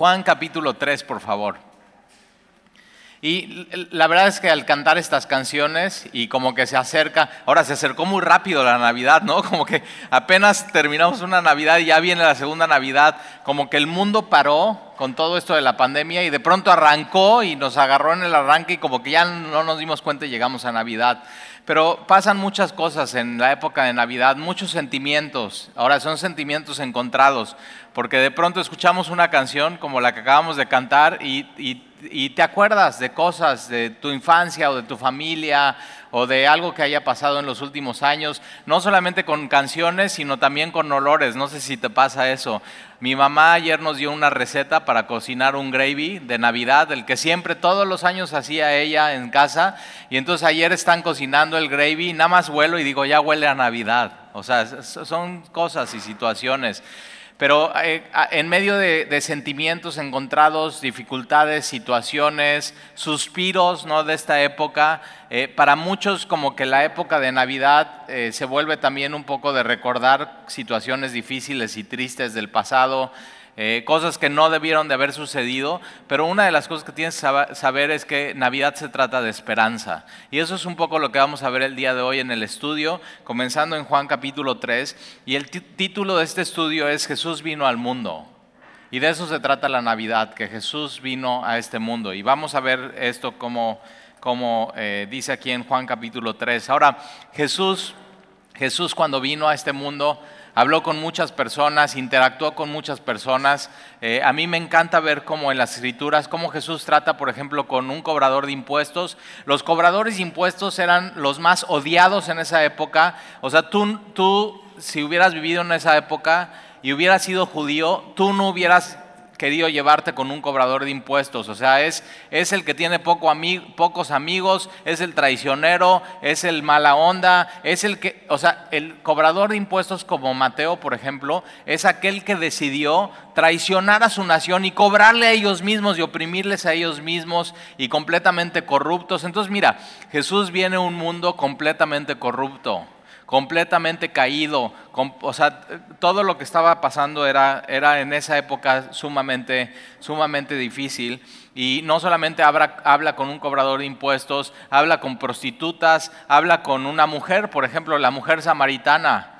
Juan capítulo 3, por favor. Y la verdad es que al cantar estas canciones y como que se acerca, ahora se acercó muy rápido la Navidad, ¿no? Como que apenas terminamos una Navidad y ya viene la segunda Navidad, como que el mundo paró con todo esto de la pandemia y de pronto arrancó y nos agarró en el arranque y como que ya no nos dimos cuenta y llegamos a Navidad. Pero pasan muchas cosas en la época de Navidad, muchos sentimientos. Ahora son sentimientos encontrados, porque de pronto escuchamos una canción como la que acabamos de cantar y, te acuerdas de cosas de tu infancia o de tu familia o de algo que haya pasado en los últimos años, no solamente con canciones, sino también con olores. No sé si te pasa eso. Mi mamá ayer nos dio una receta para cocinar un gravy de Navidad, el que siempre todos los años hacía ella en casa. Y entonces ayer están cocinando el gravy, nada más huelo y digo, ya huele a Navidad. O sea, son cosas y situaciones. Pero eh, en medio de, sentimientos encontrados, dificultades, situaciones, suspiros ¿no? de esta época, eh, para muchos como que la época de Navidad eh, se vuelve también un poco de recordar situaciones difíciles y tristes del pasado, eh, cosas que no debieron de haber sucedido, pero una de las cosas que tienes que saber es que Navidad se trata de esperanza. Y eso es un poco lo que vamos a ver el día de hoy en el estudio, comenzando en Juan capítulo 3. Y el título de este estudio es Jesús vino al mundo. Y de eso se trata la Navidad, que Jesús vino a este mundo. Y vamos a ver esto como, como eh, dice aquí en Juan capítulo 3. Ahora, Jesús, Jesús cuando vino a este mundo habló con muchas personas, interactuó con muchas personas. Eh, a mí me encanta ver cómo en las escrituras, cómo Jesús trata, por ejemplo, con un cobrador de impuestos. Los cobradores de impuestos eran los más odiados en esa época. O sea, tú, tú si hubieras vivido en esa época y hubieras sido judío, tú no hubieras querido llevarte con un cobrador de impuestos. O sea, es, es el que tiene poco pocos amigos, es el traicionero, es el mala onda, es el que, o sea, el cobrador de impuestos como Mateo, por ejemplo, es aquel que decidió traicionar a su nación y cobrarle a ellos mismos y oprimirles a ellos mismos y completamente corruptos. Entonces, mira, Jesús viene a un mundo completamente corrupto completamente caído, o sea, todo lo que estaba pasando era, era en esa época sumamente, sumamente difícil. Y no solamente habla, habla con un cobrador de impuestos, habla con prostitutas, habla con una mujer, por ejemplo, la mujer samaritana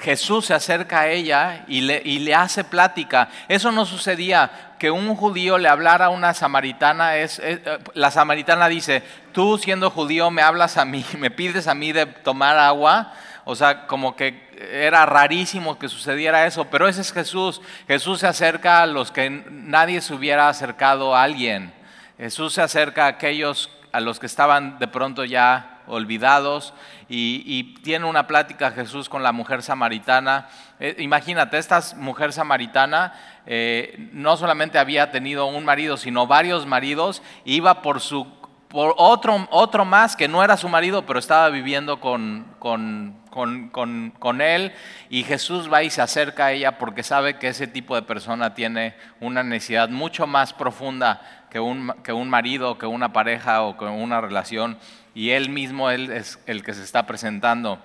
Jesús se acerca a ella y le, y le, hace plática. Eso no sucedía, que un judío le hablara a una samaritana, es, eh, la samaritana dice, tú siendo judío me hablas a mí, me pides a mí de tomar agua, o sea, como que era rarísimo que sucediera eso, pero ese es Jesús. Jesús se acerca a los que nadie se hubiera acercado a alguien. Jesús se acerca a aquellos a los que estaban de pronto ya olvidados, y, tiene una plática Jesús con la mujer samaritana. Eh, imagínate, esta mujer samaritana eh, no solamente había tenido un marido, sino varios maridos, iba por su por otro, otro más que no era su marido, pero estaba viviendo con, con, con, con, él, y Jesús va y se acerca a ella porque sabe que ese tipo de persona tiene una necesidad mucho más profunda que un, que un marido, que una pareja o que una relación y Él mismo él es el que se está presentando.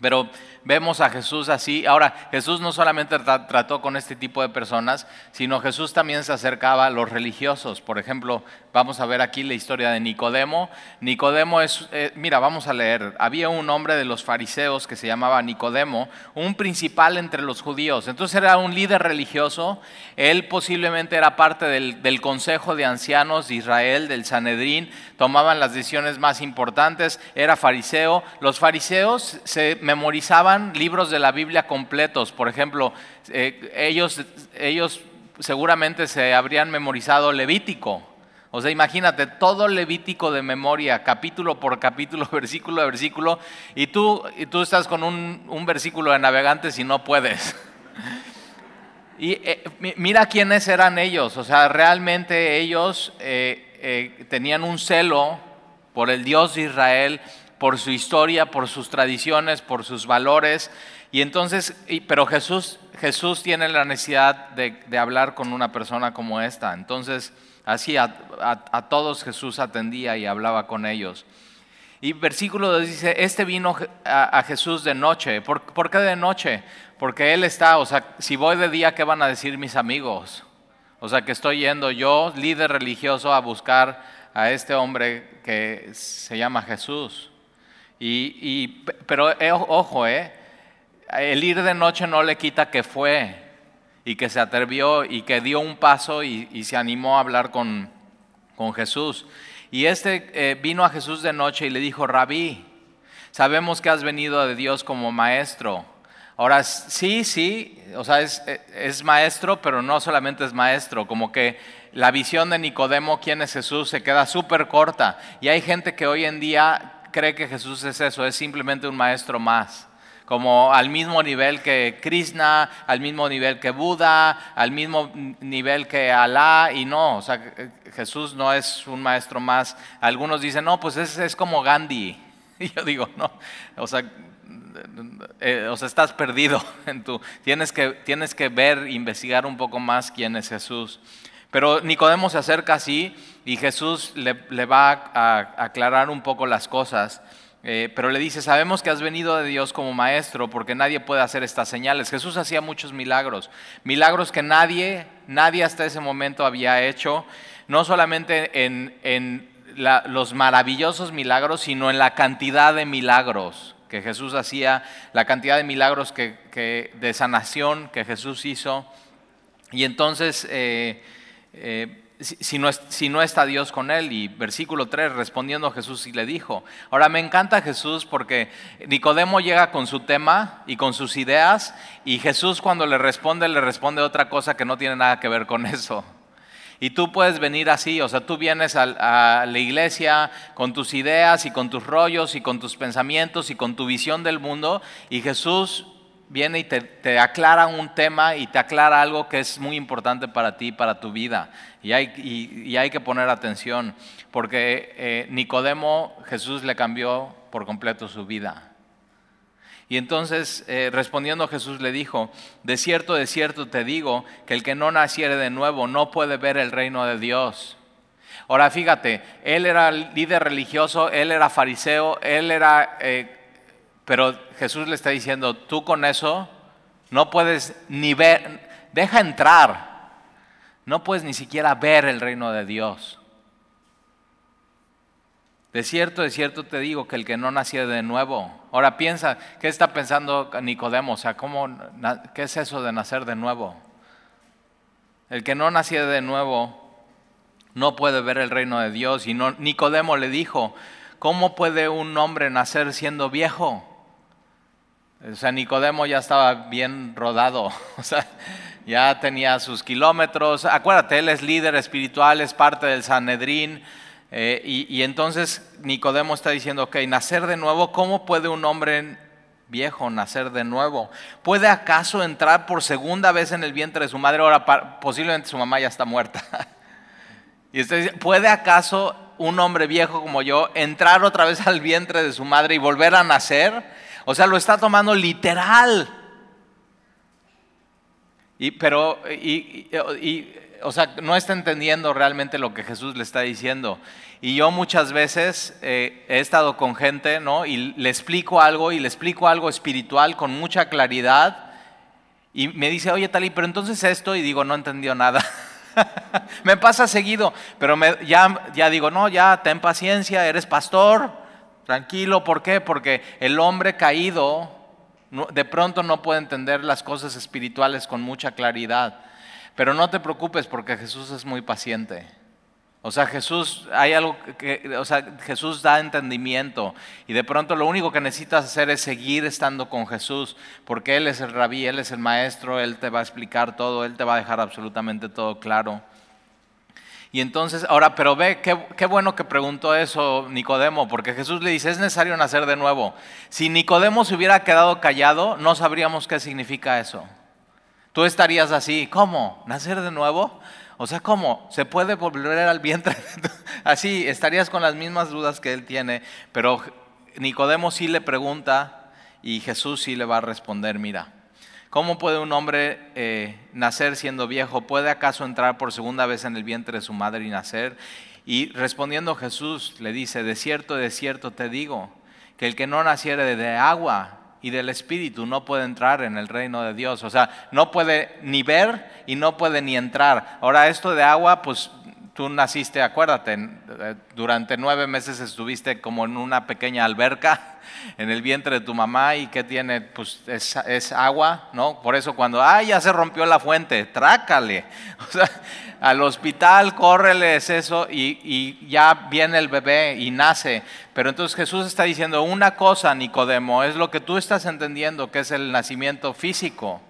Pero vemos a Jesús así. Ahora, Jesús no solamente trató con este tipo de personas, sino Jesús también se acercaba a los religiosos. Por ejemplo, vamos a ver aquí la historia de Nicodemo. Nicodemo es, eh, mira, vamos a leer. Había un hombre de los fariseos que se llamaba Nicodemo, un principal entre los judíos. Entonces era un líder religioso. Él posiblemente era parte del, Consejo de Ancianos de Israel, del Sanedrín. Tomaban las decisiones más importantes. Era fariseo. Los fariseos se memorizaban libros de la Biblia completos. Por ejemplo, eh, ellos, ellos seguramente se habrían memorizado Levítico. O sea, imagínate todo Levítico de memoria, capítulo por capítulo, versículo a versículo, y tú, y tú estás con un, versículo de navegantes y no puedes. Y eh, mira quiénes eran ellos, o sea, realmente ellos eh, tenían un celo por el Dios de Israel, por su historia, por sus tradiciones, por sus valores. Y entonces, pero Jesús, Jesús tiene la necesidad de, hablar con una persona como esta. Entonces, así a, todos Jesús atendía y hablaba con ellos. Y versículo 2 dice, este vino a, Jesús de noche. ¿Por, qué de noche? Porque Él está, o sea, si voy de día, ¿qué van a decir mis amigos? O sea, que estoy yendo yo, líder religioso, a buscar a este hombre que se llama Jesús. Y, pero eh, ojo, eh, el ir de noche no le quita que fue y que se atrevió y que dio un paso y, se animó a hablar con, con Jesús. Y este eh, vino a Jesús de noche y le dijo, rabí, sabemos que has venido de Dios como maestro. Ahora, sí, sí, o sea, es, es, maestro, pero no solamente es maestro, como que la visión de Nicodemo, quién es Jesús, se queda súper corta. Y hay gente que hoy en día cree que Jesús es eso, es simplemente un maestro más. Como al mismo nivel que Krishna, al mismo nivel que Buda, al mismo nivel que Alá, y no, o sea, Jesús no es un maestro más. Algunos dicen, no, pues es, es como Gandhi. Y yo digo, no, o sea, eh, o sea, estás perdido. En tu, tienes, que, tienes que ver, investigar un poco más quién es Jesús. Pero Nicodemo se acerca así y Jesús le, va a, aclarar un poco las cosas. Eh, pero le dice, sabemos que has venido de Dios como maestro porque nadie puede hacer estas señales. Jesús hacía muchos milagros, milagros que nadie, nadie hasta ese momento había hecho, no solamente en, los maravillosos milagros, sino en la cantidad de milagros que Jesús hacía, la cantidad de milagros que, de sanación que Jesús hizo. Y entonces... Eh, eh, si, no, está Dios con él. Y versículo 3, respondiendo Jesús y le dijo. Ahora me encanta Jesús porque Nicodemo llega con su tema y con sus ideas y Jesús cuando le responde, le responde otra cosa que no tiene nada que ver con eso. Y tú puedes venir así, o sea, tú vienes a, a la iglesia con tus ideas y con tus rollos y con tus pensamientos y con tu visión del mundo y Jesús viene y te, aclara un tema y te aclara algo que es muy importante para ti, para tu vida. Y hay, hay que poner atención, porque eh, Nicodemo, Jesús le cambió por completo su vida. Y entonces, eh, respondiendo Jesús le dijo, de cierto, de cierto te digo, que el que no naciere de nuevo no puede ver el reino de Dios. Ahora fíjate, él era líder religioso, él era fariseo, él era eh, pero Jesús le está diciendo, tú con eso no puedes ni ver, deja entrar, no puedes ni siquiera ver el reino de Dios. De cierto, de cierto te digo que el que no nació de nuevo. Ahora piensa, ¿qué está pensando Nicodemo? O sea, ¿cómo, ¿qué es eso de nacer de nuevo? El que no nació de nuevo no puede ver el reino de Dios. Y Nicodemo le dijo, ¿cómo puede un hombre nacer siendo viejo? O sea, Nicodemo ya estaba bien rodado, o sea, ya tenía sus kilómetros. Acuérdate, él es líder espiritual, es parte del Sanedrín. Eh, y, entonces Nicodemo está diciendo, ok, nacer de nuevo, ¿cómo puede un hombre viejo nacer de nuevo? ¿Puede acaso entrar por segunda vez en el vientre de su madre? Ahora, posiblemente su mamá ya está muerta. y usted ¿puede acaso un hombre viejo como yo entrar otra vez al vientre de su madre y volver a nacer? O sea, lo está tomando literal. Y, pero, y, o sea, no está entendiendo realmente lo que Jesús le está diciendo. Y yo muchas veces eh, he estado con gente, ¿no? Y le explico algo y le explico algo espiritual con mucha claridad. Y me dice, oye, Tali, pero entonces esto, y digo, no entendió nada. me pasa seguido, pero ya, ya digo, no, ya ten paciencia, eres pastor, Tranquilo, ¿por qué? Porque el hombre caído de pronto no puede entender las cosas espirituales con mucha claridad. Pero no te preocupes porque Jesús es muy paciente. O sea, Jesús, hay algo que, o sea, Jesús da entendimiento y de pronto lo único que necesitas hacer es seguir estando con Jesús, porque Él es el rabí, Él es el maestro, Él te va a explicar todo, Él te va a dejar absolutamente todo claro. Y entonces, ahora, pero ve, qué, bueno que preguntó eso Nicodemo, porque Jesús le dice, es necesario nacer de nuevo. Si Nicodemo se hubiera quedado callado, no sabríamos qué significa eso. Tú estarías así, ¿cómo? ¿Nacer de nuevo? O sea, ¿cómo? ¿Se puede volver al vientre? así, estarías con las mismas dudas que él tiene, pero Nicodemo sí le pregunta y Jesús sí le va a responder, mira. ¿Cómo puede un hombre eh, nacer siendo viejo? ¿Puede acaso entrar por segunda vez en el vientre de su madre y nacer? Y respondiendo Jesús le dice, de cierto, de cierto te digo, que el que no naciere de agua y del espíritu no puede entrar en el reino de Dios. O sea, no puede ni ver y no puede ni entrar. Ahora, esto de agua, pues tú naciste, acuérdate, eh, durante nueve meses estuviste como en una pequeña alberca en el vientre de tu mamá y que tiene, pues es, agua, ¿no? Por eso cuando, ay, ya se rompió la fuente, trácale. O sea, al hospital, córreles eso y, y ya viene el bebé y nace. Pero entonces Jesús está diciendo una cosa, Nicodemo, es lo que tú estás entendiendo, que es el nacimiento físico.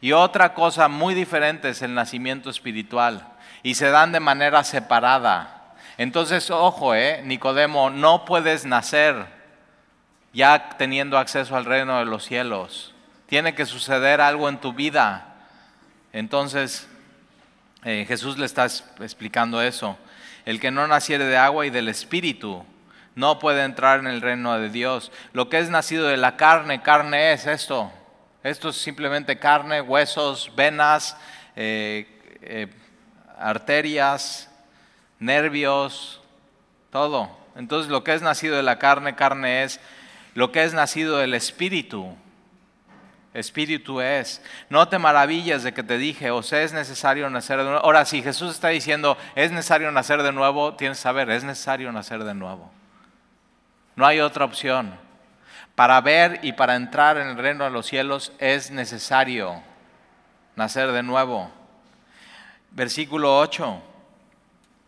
Y otra cosa muy diferente es el nacimiento espiritual. Y se dan de manera separada. Entonces, ojo, eh, Nicodemo, no puedes nacer ya teniendo acceso al reino de los cielos. Tiene que suceder algo en tu vida. Entonces, eh, Jesús le está explicando eso. El que no naciere de agua y del espíritu no puede entrar en el reino de Dios. Lo que es nacido de la carne, carne es esto. Esto es simplemente carne, huesos, venas, eh, eh, arterias, nervios, todo. Entonces lo que es nacido de la carne, carne es. Lo que es nacido del espíritu, espíritu es. No te maravillas de que te dije, o sea, es necesario nacer de nuevo. Ahora, si Jesús está diciendo, es necesario nacer de nuevo, tienes que saber, es necesario nacer de nuevo. No hay otra opción. Para ver y para entrar en el reino de los cielos es necesario nacer de nuevo. Versículo 8.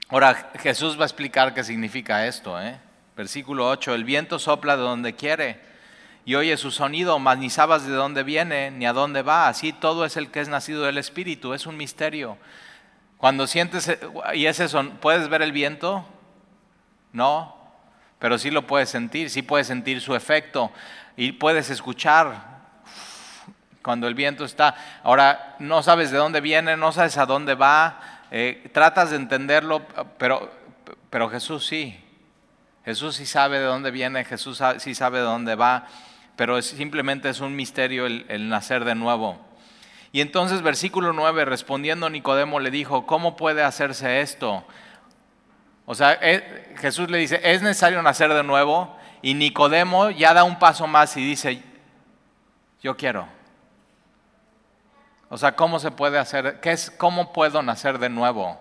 Ahora, Jesús va a explicar qué significa esto. ¿eh? Versículo 8. El viento sopla de donde quiere y oye su sonido, mas ni sabes de dónde viene ni a dónde va. Así todo es el que es nacido del Espíritu, es un misterio. Cuando sientes, y es eso, ¿puedes ver el viento? No, pero sí lo puedes sentir, sí puedes sentir su efecto y puedes escuchar cuando el viento está. Ahora, no sabes de dónde viene, no sabes a dónde va, eh, tratas de entenderlo, pero, pero Jesús sí. Jesús sí sabe de dónde viene, Jesús sí sabe de dónde va pero simplemente es un misterio el, nacer de nuevo. Y entonces versículo 9, respondiendo Nicodemo le dijo, ¿cómo puede hacerse esto? O sea, eh, Jesús le dice, es necesario nacer de nuevo y Nicodemo ya da un paso más y dice, yo quiero. O sea, ¿cómo se puede hacer? ¿Qué es, ¿Cómo puedo nacer de nuevo?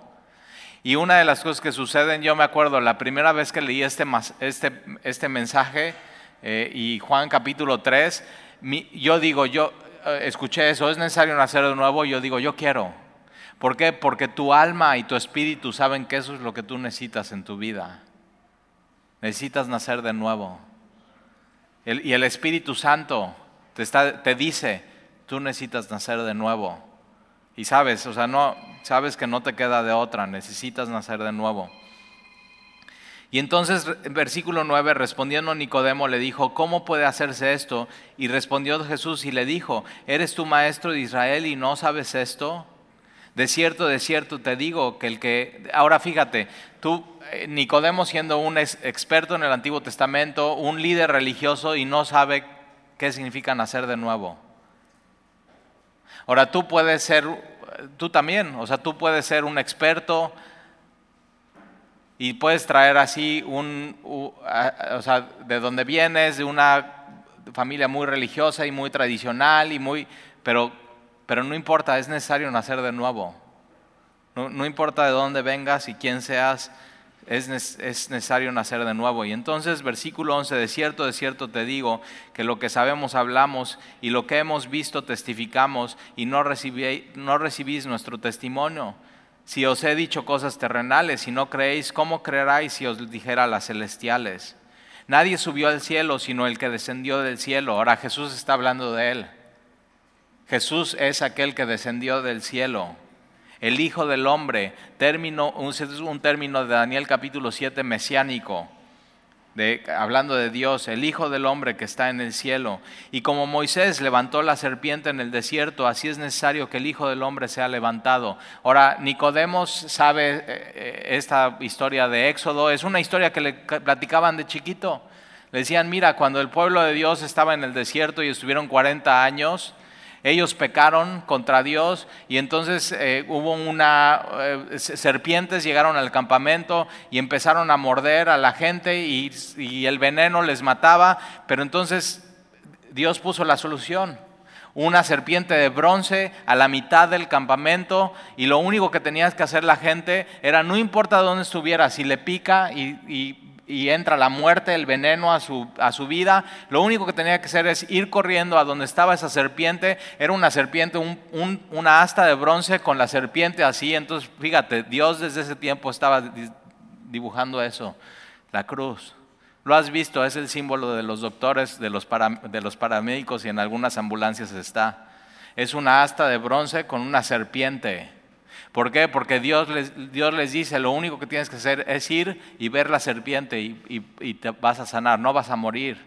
Y una de las cosas que suceden, yo me acuerdo, la primera vez que leí este, este, este mensaje, eh, y Juan capítulo 3, yo digo, yo eh, escuché eso, es necesario nacer de nuevo, yo digo, yo quiero. ¿Por qué? Porque tu alma y tu espíritu saben que eso es lo que tú necesitas en tu vida. Necesitas nacer de nuevo. y el Espíritu Santo te, está, te dice, tú necesitas nacer de nuevo. Y sabes, o sea, no, sabes que no te queda de otra, necesitas nacer de nuevo. Y entonces, versículo 9, respondiendo Nicodemo, le dijo, ¿cómo puede hacerse esto? Y respondió Jesús y le dijo, ¿eres tú maestro de Israel y no sabes esto? De cierto, de cierto te digo que el que... Ahora fíjate, tú, eh, Nicodemo siendo un experto en el Antiguo Testamento, un líder religioso y no sabe qué significa nacer de nuevo. Ahora tú puedes ser, tú también, o sea, tú puedes ser un experto y puedes traer así un, o sea, de donde vienes, de una familia muy religiosa y muy tradicional, y muy, pero, pero no importa, es necesario nacer de nuevo. No, no importa de dónde vengas y quién seas, es, es, necesario nacer de nuevo. Y entonces, versículo 11, de cierto, de cierto te digo, que lo que sabemos hablamos y lo que hemos visto testificamos y no, recibí, no recibís nuestro testimonio. Si os he dicho cosas terrenales y no creéis, ¿cómo creeráis si os dijera las celestiales? Nadie subió al cielo sino el que descendió del cielo. Ahora Jesús está hablando de él. Jesús es aquel que descendió del cielo. El Hijo del Hombre, término, un, término de Daniel capítulo 7 mesiánico hablando de Dios, el Hijo del Hombre que está en el cielo. Y como Moisés levantó la serpiente en el desierto, así es necesario que el Hijo del Hombre sea levantado. Ahora, Nicodemos sabe eh, eh, esta historia de Éxodo, es una historia que le platicaban de chiquito. Le decían, mira, cuando el pueblo de Dios estaba en el desierto y estuvieron 40 años, ellos pecaron contra Dios y entonces eh, hubo una, eh, serpientes llegaron al campamento y empezaron a morder a la gente y, el veneno les mataba, pero entonces Dios puso la solución. Una serpiente de bronce a la mitad del campamento y lo único que tenías que hacer la gente era, no importa dónde estuviera, si le pica y, entra la muerte, el veneno a su, a su, vida, lo único que tenía que hacer es ir corriendo a donde estaba esa serpiente. Era una serpiente, una asta de bronce con la serpiente así. Entonces, fíjate, Dios desde ese tiempo estaba dibujando eso, la cruz. Lo has visto, es el símbolo de los doctores, de los, de los paramédicos y en algunas ambulancias está. Es una asta de bronce con una serpiente. ¿Por qué? Porque Dios les, Dios les dice, lo único que tienes que hacer es ir y ver la serpiente y, y te vas a sanar, no vas a morir.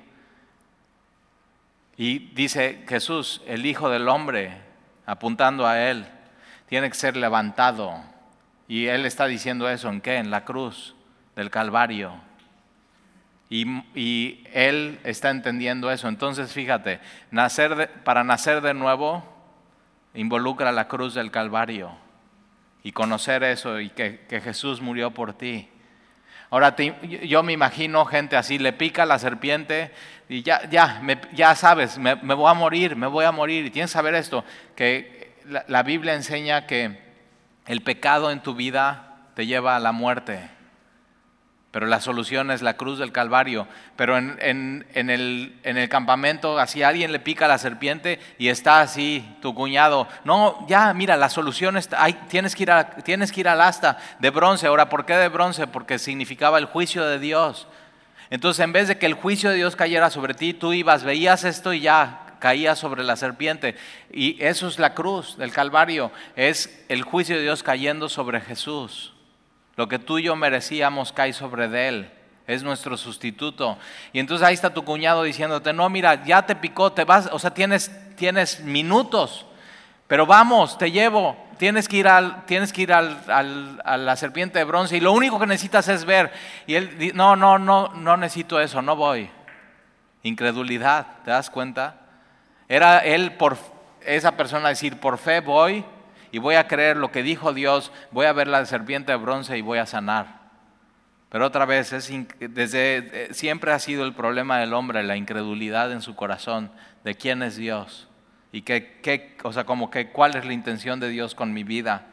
Y dice Jesús, el Hijo del Hombre, apuntando a Él, tiene que ser levantado. Y Él está diciendo eso en qué? En la cruz del Calvario. Y, él está entendiendo eso. Entonces, fíjate, nacer para nacer de nuevo involucra la cruz del Calvario y conocer eso y que, Jesús murió por ti. Ahora, yo me imagino gente así, le pica la serpiente y ya, ya, ya sabes, me, voy a morir, me voy a morir. Y tienes que saber esto, que la Biblia enseña que el pecado en tu vida te lleva a la muerte pero la solución es la cruz del Calvario. Pero en, el, campamento, así alguien le pica a la serpiente y está así tu cuñado. No, ya, mira, la solución está, tienes, que ir tienes que ir al asta de bronce. Ahora, ¿por qué de bronce? Porque significaba el juicio de Dios. Entonces, en vez de que el juicio de Dios cayera sobre ti, tú ibas, veías esto y ya caía sobre la serpiente. Y eso es la cruz del Calvario, es el juicio de Dios cayendo sobre Jesús. Lo que tú y yo merecíamos cae sobre de él. Es nuestro sustituto. Y entonces ahí está tu cuñado diciéndote, no, mira, ya te picó, te vas, o sea, tienes, tienes minutos, pero vamos, te llevo, tienes que ir, al, tienes que ir al, a la serpiente de bronce y lo único que necesitas es ver. Y él, dice, no, no, no, no necesito eso, no voy. Incredulidad, ¿te das cuenta? Era él por esa persona decir, por fe voy, y voy a creer lo que dijo Dios, voy a ver la serpiente de bronce y voy a sanar. Pero otra vez, es, desde, eh, siempre ha sido el problema del hombre, la incredulidad en su corazón de quién es Dios y qué, o sea, como que cuál es la intención de Dios con mi vida.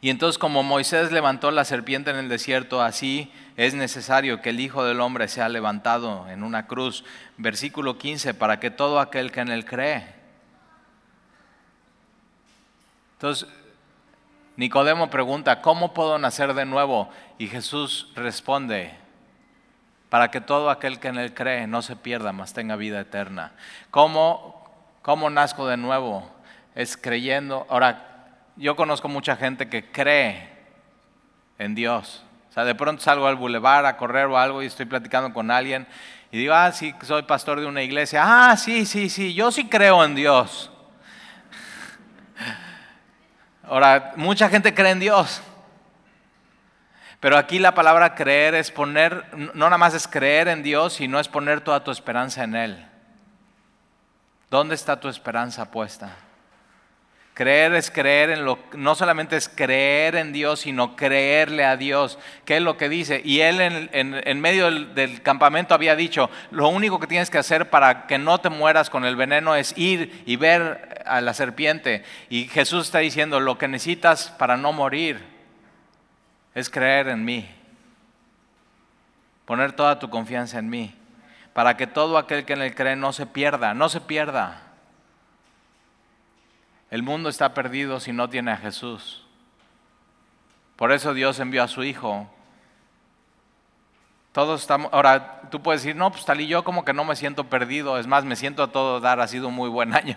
Y entonces como Moisés levantó la serpiente en el desierto, así es necesario que el Hijo del Hombre sea levantado en una cruz. Versículo 15, para que todo aquel que en él cree entonces, Nicodemo pregunta, ¿cómo puedo nacer de nuevo? Y Jesús responde, para que todo aquel que en él cree no se pierda, mas tenga vida eterna. ¿Cómo, cómo nazco de nuevo? Es creyendo. Ahora, yo conozco mucha gente que cree en Dios. O sea, de pronto salgo al bulevar a correr o algo y estoy platicando con alguien y digo, ah, sí, soy pastor de una iglesia. Ah, sí, sí, sí, yo sí creo en Dios. Ahora, mucha gente cree en Dios. Pero aquí la palabra creer es poner, no nada más es creer en Dios, sino es poner toda tu esperanza en Él. ¿Dónde está tu esperanza puesta? Creer es creer en lo, no solamente es creer en Dios, sino creerle a Dios. ¿Qué es lo que dice? Y él en, medio del, campamento había dicho, lo único que tienes que hacer para que no te mueras con el veneno es ir y ver a la serpiente. Y Jesús está diciendo, lo que necesitas para no morir es creer en mí. Poner toda tu confianza en mí. Para que todo aquel que en él cree no se pierda, no se pierda el mundo está perdido si no tiene a Jesús. Por eso Dios envió a su Hijo. Todos estamos, ahora tú puedes decir, no, pues tal y yo como que no me siento perdido, es más, me siento a todo dar, ha sido un muy buen año.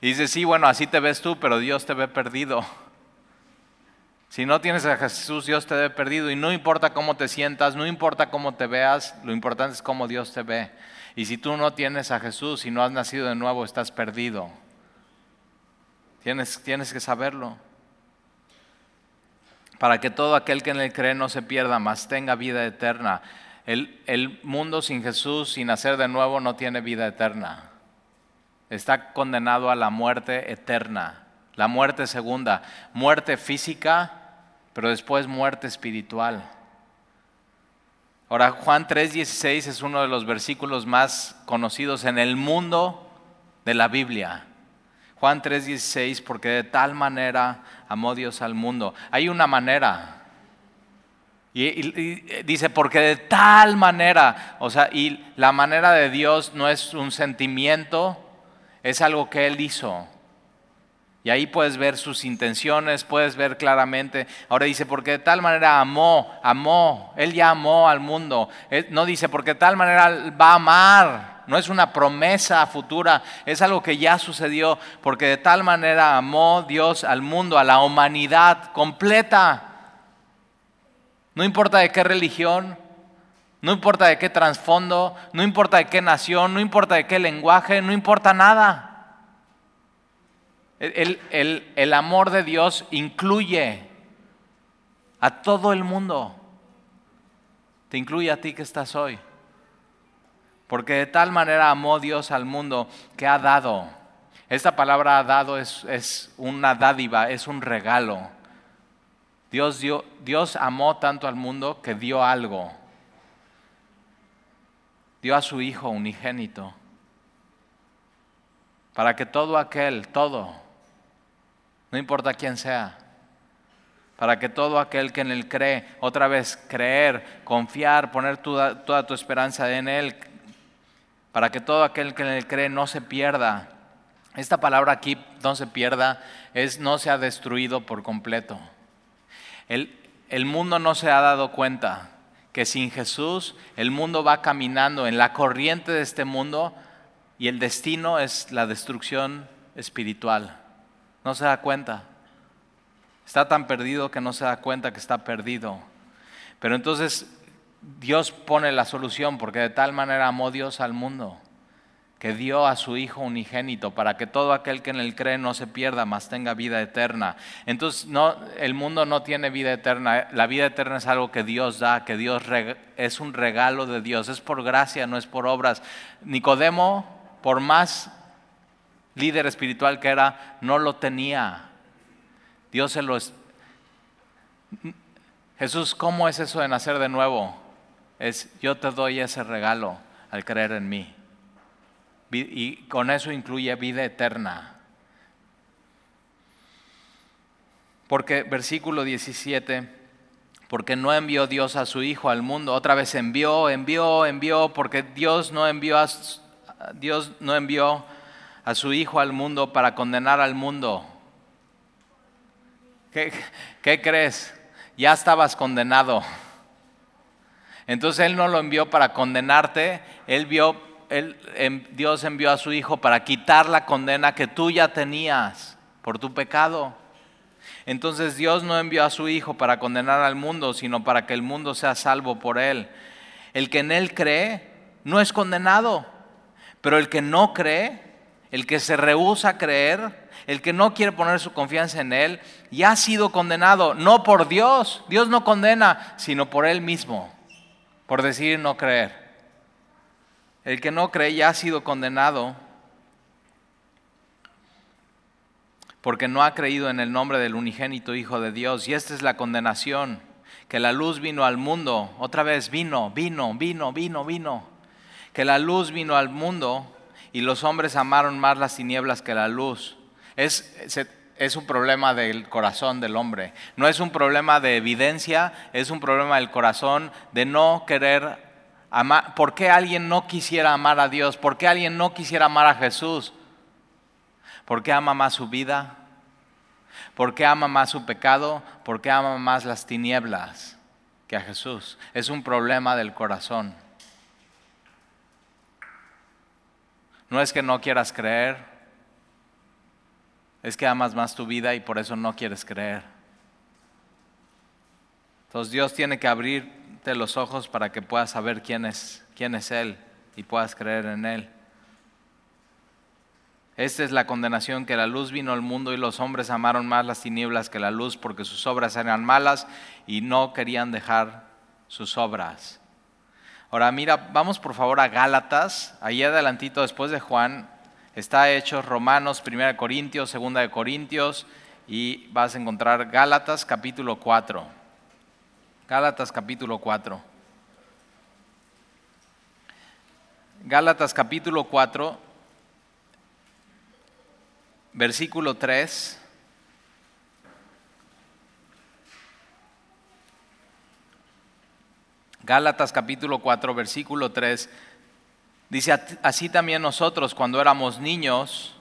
Y dice, sí, bueno, así te ves tú, pero Dios te ve perdido. Si no tienes a Jesús, Dios te ve perdido. Y no importa cómo te sientas, no importa cómo te veas, lo importante es cómo Dios te ve. Y si tú no tienes a Jesús y no has nacido de nuevo, estás perdido. Tienes, tienes que saberlo. Para que todo aquel que en él cree no se pierda, mas tenga vida eterna. El, el mundo sin Jesús, sin nacer de nuevo, no tiene vida eterna. Está condenado a la muerte eterna. La muerte segunda. Muerte física, pero después muerte espiritual. Ahora, Juan 3:16 es uno de los versículos más conocidos en el mundo de la Biblia. Juan 3:16, porque de tal manera amó Dios al mundo. Hay una manera. Y, dice, porque de tal manera, o sea, y la manera de Dios no es un sentimiento, es algo que Él hizo. Y ahí puedes ver sus intenciones, puedes ver claramente. Ahora dice, porque de tal manera amó, amó, Él ya amó al mundo. no dice, porque de tal manera va a amar. No es una promesa futura, es algo que ya sucedió, porque de tal manera amó Dios al mundo, a la humanidad completa. No importa de qué religión, no importa de qué trasfondo, no importa de qué nación, no importa de qué lenguaje, no importa nada. El, amor de Dios incluye a todo el mundo. Te incluye a ti que estás hoy. Porque de tal manera amó Dios al mundo que ha dado. Esta palabra ha dado es, es una dádiva, es un regalo. Dios, dio, Dios amó tanto al mundo que dio algo. Dio a su Hijo unigénito. Para que todo aquel, todo, no importa quién sea, para que todo aquel que en Él cree, otra vez creer, confiar, poner toda, toda tu esperanza en Él, para que todo aquel que Él cree no se pierda. Esta palabra aquí, no se pierda, es no se ha destruido por completo. El, el mundo no se ha dado cuenta que sin Jesús el mundo va caminando en la corriente de este mundo y el destino es la destrucción espiritual. No se da cuenta. Está tan perdido que no se da cuenta que está perdido. Pero entonces Dios pone la solución porque de tal manera amó Dios al mundo que dio a su Hijo unigénito para que todo aquel que en él cree no se pierda, mas tenga vida eterna. Entonces, no, el mundo no tiene vida eterna. La vida eterna es algo que Dios da, que Dios es un regalo de Dios. Es por gracia, no es por obras. Nicodemo, por más líder espiritual que era, no lo tenía. Dios se lo... Jesús, ¿cómo es eso de nacer de nuevo? Es yo te doy ese regalo al creer en mí. Y con eso incluye vida eterna. Porque versículo 17, porque no envió Dios a su Hijo al mundo, otra vez envió, envió, envió, porque Dios no envió a, Dios no envió a su Hijo al mundo para condenar al mundo. ¿Qué, crees? Ya estabas condenado. Entonces Él no lo envió para condenarte, Él vio, Dios envió a su Hijo para quitar la condena que tú ya tenías por tu pecado. Entonces Dios no envió a su Hijo para condenar al mundo, sino para que el mundo sea salvo por Él. El que en Él cree no es condenado, pero el que no cree el que se rehúsa a creer, el que no quiere poner su confianza en Él, ya ha sido condenado, no por Dios, Dios no condena, sino por Él mismo, por decidir no creer. El que no cree ya ha sido condenado porque no ha creído en el nombre del unigénito Hijo de Dios. Y esta es la condenación, que la luz vino al mundo, otra vez vino, vino, vino, vino, vino, que la luz vino al mundo y los hombres amaron más las tinieblas que la luz. Es, es un problema del corazón del hombre. No es un problema de evidencia, es un problema del corazón de no querer amar. ¿Por qué alguien no quisiera amar a Dios? ¿Por qué alguien no quisiera amar a Jesús? ¿Por qué ama más su vida? ¿Por qué ama más su pecado? ¿Por qué ama más las tinieblas que a Jesús? Es un problema del corazón. No es que no quieras creer, es que amas más tu vida y por eso no quieres creer. Entonces Dios tiene que abrirte los ojos para que puedas saber quién es, quién es Él y puedas creer en Él. Esta es la condenación que la luz vino al mundo y los hombres amaron más las tinieblas que la luz porque sus obras eran malas y no querían dejar sus obras. Ahora mira, vamos por favor a Gálatas, ahí adelantito después de Juan, está Hechos Romanos, 1 Corintios, 2 de Corintios y vas a encontrar Gálatas capítulo 4. Gálatas capítulo 4. Gálatas capítulo 4, versículo 3. Gálatas capítulo 4, versículo 3. Dice, así también nosotros cuando éramos niños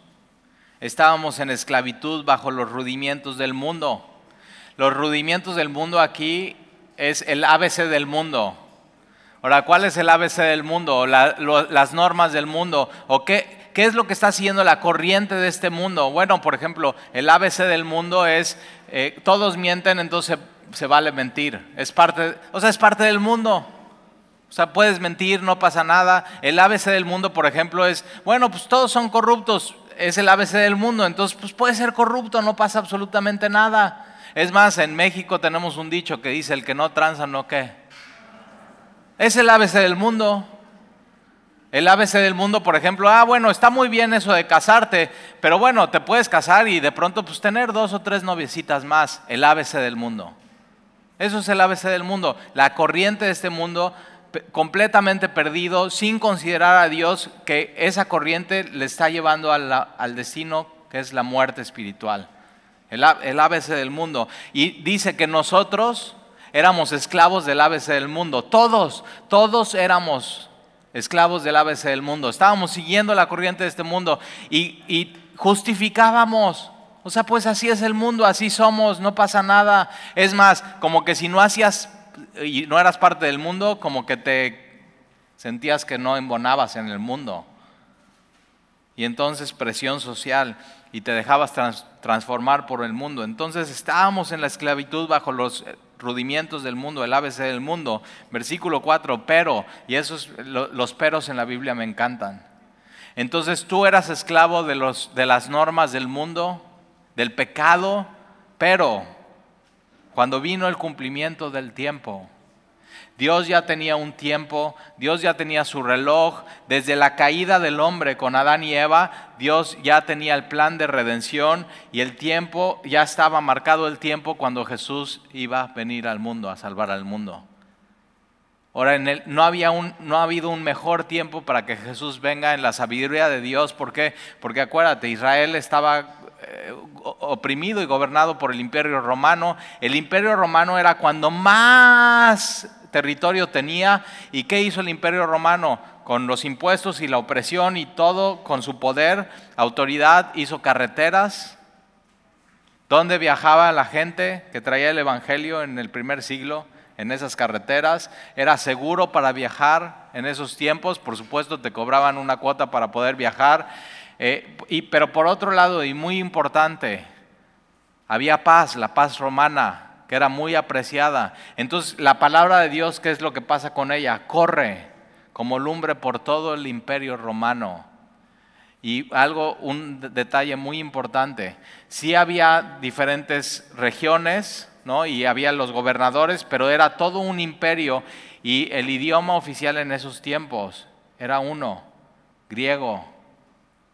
estábamos en esclavitud bajo los rudimientos del mundo. Los rudimientos del mundo aquí es el ABC del mundo. Ahora, ¿cuál es el ABC del mundo? las normas del mundo. ¿O qué, qué es lo que está haciendo la corriente de este mundo? Bueno, por ejemplo, el ABC del mundo es eh, todos mienten, entonces se vale mentir. Es parte, o sea, es parte del mundo. O sea, puedes mentir, no pasa nada. El ABC del mundo, por ejemplo, es, bueno, pues todos son corruptos, es el ABC del mundo, entonces pues puede ser corrupto, no pasa absolutamente nada. Es más, en México tenemos un dicho que dice, el que no tranza, no qué. Es el ABC del mundo. El ABC del mundo, por ejemplo, ah, bueno, está muy bien eso de casarte, pero bueno, te puedes casar y de pronto pues tener dos o tres noviecitas más, el ABC del mundo. Eso es el ABC del mundo. La corriente de este mundo completamente perdido, sin considerar a Dios que esa corriente le está llevando al destino que es la muerte espiritual, el, el ABC del mundo. Y dice que nosotros éramos esclavos del ABC del mundo, todos, todos éramos esclavos del ABC del mundo, estábamos siguiendo la corriente de este mundo y, y justificábamos. O sea, pues así es el mundo, así somos, no pasa nada. Es más, como que si no hacías y no eras parte del mundo, como que te sentías que no embonabas en el mundo. Y entonces presión social y te dejabas transformar por el mundo. Entonces estábamos en la esclavitud bajo los rudimientos del mundo, el ABC del mundo. Versículo 4, pero, y esos, los peros en la Biblia me encantan. Entonces tú eras esclavo de, los, de las normas del mundo, del pecado, pero cuando vino el cumplimiento del tiempo. Dios ya tenía un tiempo, Dios ya tenía su reloj. Desde la caída del hombre con Adán y Eva, Dios ya tenía el plan de redención y el tiempo, ya estaba marcado el tiempo cuando Jesús iba a venir al mundo, a salvar al mundo. Ahora, en no, había no ha habido un mejor tiempo para que Jesús venga en la sabiduría de Dios. ¿Por qué? Porque acuérdate, Israel estaba eh, oprimido y gobernado por el imperio romano. El imperio romano era cuando más territorio tenía. ¿Y qué hizo el imperio romano? Con los impuestos y la opresión y todo, con su poder, autoridad, hizo carreteras. ¿Dónde viajaba la gente que traía el Evangelio en el primer siglo? En esas carreteras. Era seguro para viajar en esos tiempos. Por supuesto, te cobraban una cuota para poder viajar. Eh, y, pero por otro lado, y muy importante, había paz, la paz romana, que era muy apreciada. Entonces, la palabra de Dios, ¿qué es lo que pasa con ella? Corre como lumbre por todo el imperio romano. Y algo, un detalle muy importante, sí había diferentes regiones, ¿no? Y había los gobernadores, pero era todo un imperio y el idioma oficial en esos tiempos era uno, griego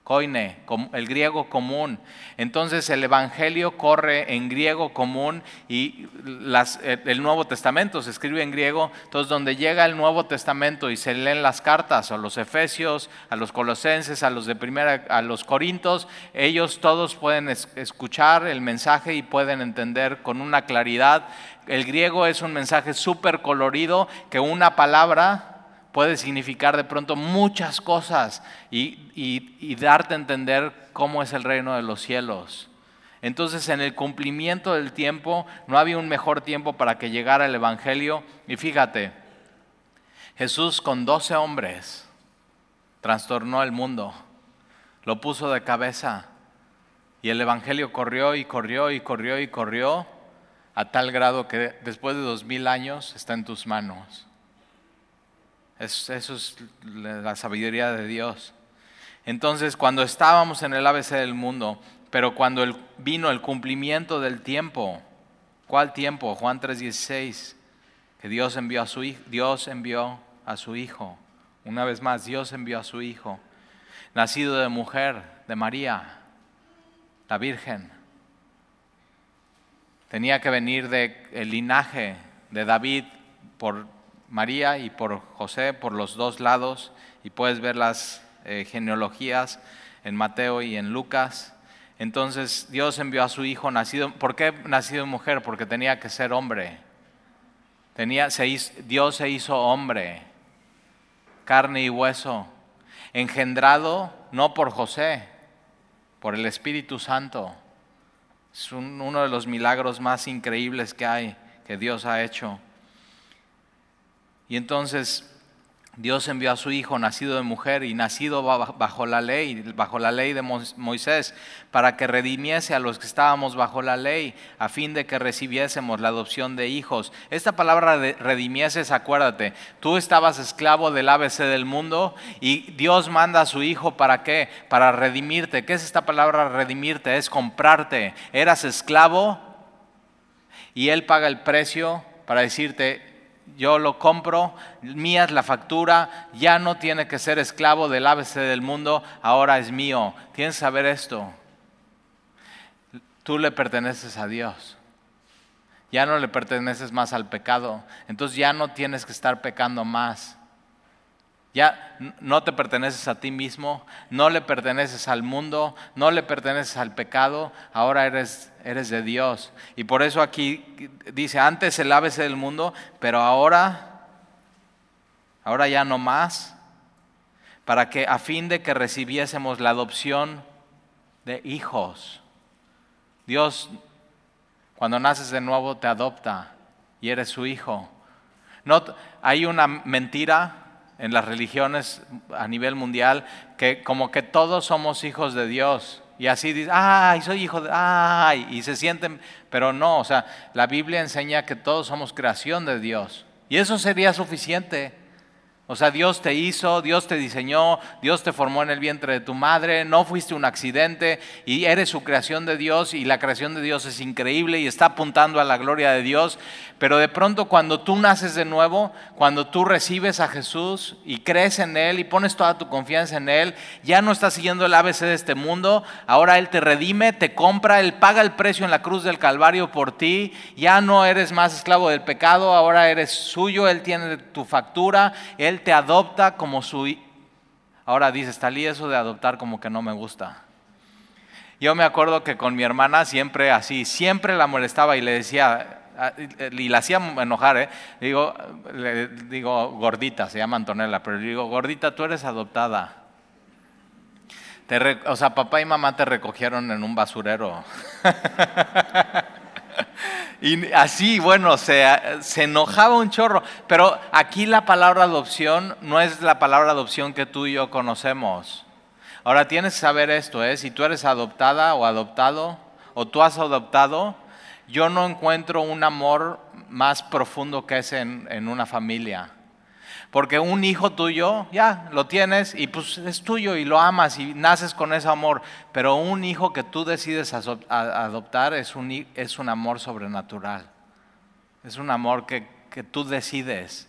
el griego común. Entonces el Evangelio corre en griego común y eh, el Nuevo Testamento se escribe en griego. Entonces donde llega el Nuevo Testamento y se leen las cartas a los Efesios, a los Colosenses, a los de primera, a los Corintos, ellos todos pueden escuchar el mensaje y pueden entender con una claridad. El griego es un mensaje súper colorido que una palabra puede significar de pronto muchas cosas y, darte a entender cómo es el reino de los cielos. Entonces en el cumplimiento del tiempo no había un mejor tiempo para que llegara el Evangelio. Y fíjate, Jesús con doce hombres trastornó el mundo, lo puso de cabeza y el Evangelio corrió y corrió y corrió y corrió a tal grado que después de dos mil años está en tus manos. Eso, es la sabiduría de Dios. Entonces, cuando estábamos en el ABC del mundo, pero cuando vino el cumplimiento del tiempo, ¿cuál tiempo? Juan 3:16, que Dios envió a su Dios envió a su hijo. Una vez más, Dios envió a su hijo, nacido de mujer, de María, la Virgen. Tenía que venir del linaje de David por María y por José, por los dos lados, y puedes ver las eh, genealogías en Mateo y en Lucas. Entonces Dios envió a su hijo nacido, ¿por qué nacido mujer? Porque tenía que ser hombre. Tenía, Dios se hizo hombre, carne y hueso, engendrado no por José, por el Espíritu Santo. Es uno de los milagros más increíbles que hay, que Dios ha hecho. Y entonces Dios envió a su Hijo, nacido de mujer y nacido bajo la ley, bajo la ley de Moisés, para que redimiese a los que estábamos bajo la ley, a fin de que recibiésemos la adopción de hijos. Esta palabra de redimiese, acuérdate, tú estabas esclavo del ABC del mundo y Dios manda a su Hijo para qué? Para redimirte. ¿Qué es esta palabra redimirte? Es comprarte. Eras esclavo y Él paga el precio para decirte, yo lo compro, mía es la factura, ya no tiene que ser esclavo del ABC del mundo, ahora es mío. Tienes que saber esto. Tú le perteneces a Dios. Ya no le perteneces más al pecado. Entonces ya no tienes que estar pecando más. Ya no te perteneces a ti mismo, no le perteneces al mundo, no le perteneces al pecado, ahora eres, eres de Dios. Y por eso aquí dice, antes el ABC del mundo, pero ahora, ahora ya no más, para que a fin de que recibiésemos la adopción de hijos. Dios, cuando naces de nuevo, te adopta y eres su hijo. No, hay una mentira en las religiones a nivel mundial que como que todos somos hijos de Dios. Y así dicen, ay, soy hijo de, ay, y se sienten, pero no, o sea, la Biblia enseña que todos somos creación de Dios. Y eso sería suficiente. O sea, Dios te hizo, Dios te diseñó, Dios te formó en el vientre de tu madre, no fuiste un accidente y eres su creación de Dios y la creación de Dios es increíble y está apuntando a la gloria de Dios. Pero de pronto cuando tú naces de nuevo, cuando tú recibes a Jesús y crees en Él y pones toda tu confianza en Él, ya no estás siguiendo el ABC de este mundo, ahora Él te redime, te compra, Él paga el precio en la cruz del Calvario por ti, ya no eres más esclavo del pecado, ahora eres suyo, Él tiene tu factura, Él te adopta como su... Ahora dices, Talí, eso de adoptar como que no me gusta. Yo me acuerdo que con mi hermana siempre así, siempre la molestaba y le decía, y la hacía enojar, ¿eh? digo, le digo, gordita, se llama Antonella, pero le digo, gordita, tú eres adoptada. o sea, papá y mamá te recogieron en un basurero. Y así, bueno, se, se, enojaba un chorro. Pero aquí la palabra adopción no es la palabra adopción que tú y yo conocemos. Ahora tienes que saber esto, ¿eh? si tú eres adoptada o adoptado, o tú has adoptado, yo no encuentro un amor más profundo que ese en una familia. Porque un hijo tuyo, ya, lo tienes y pues es tuyo y lo amas y naces con ese amor. Pero un hijo que tú decides adoptar es un, es un amor sobrenatural. Es un amor que, que tú decides.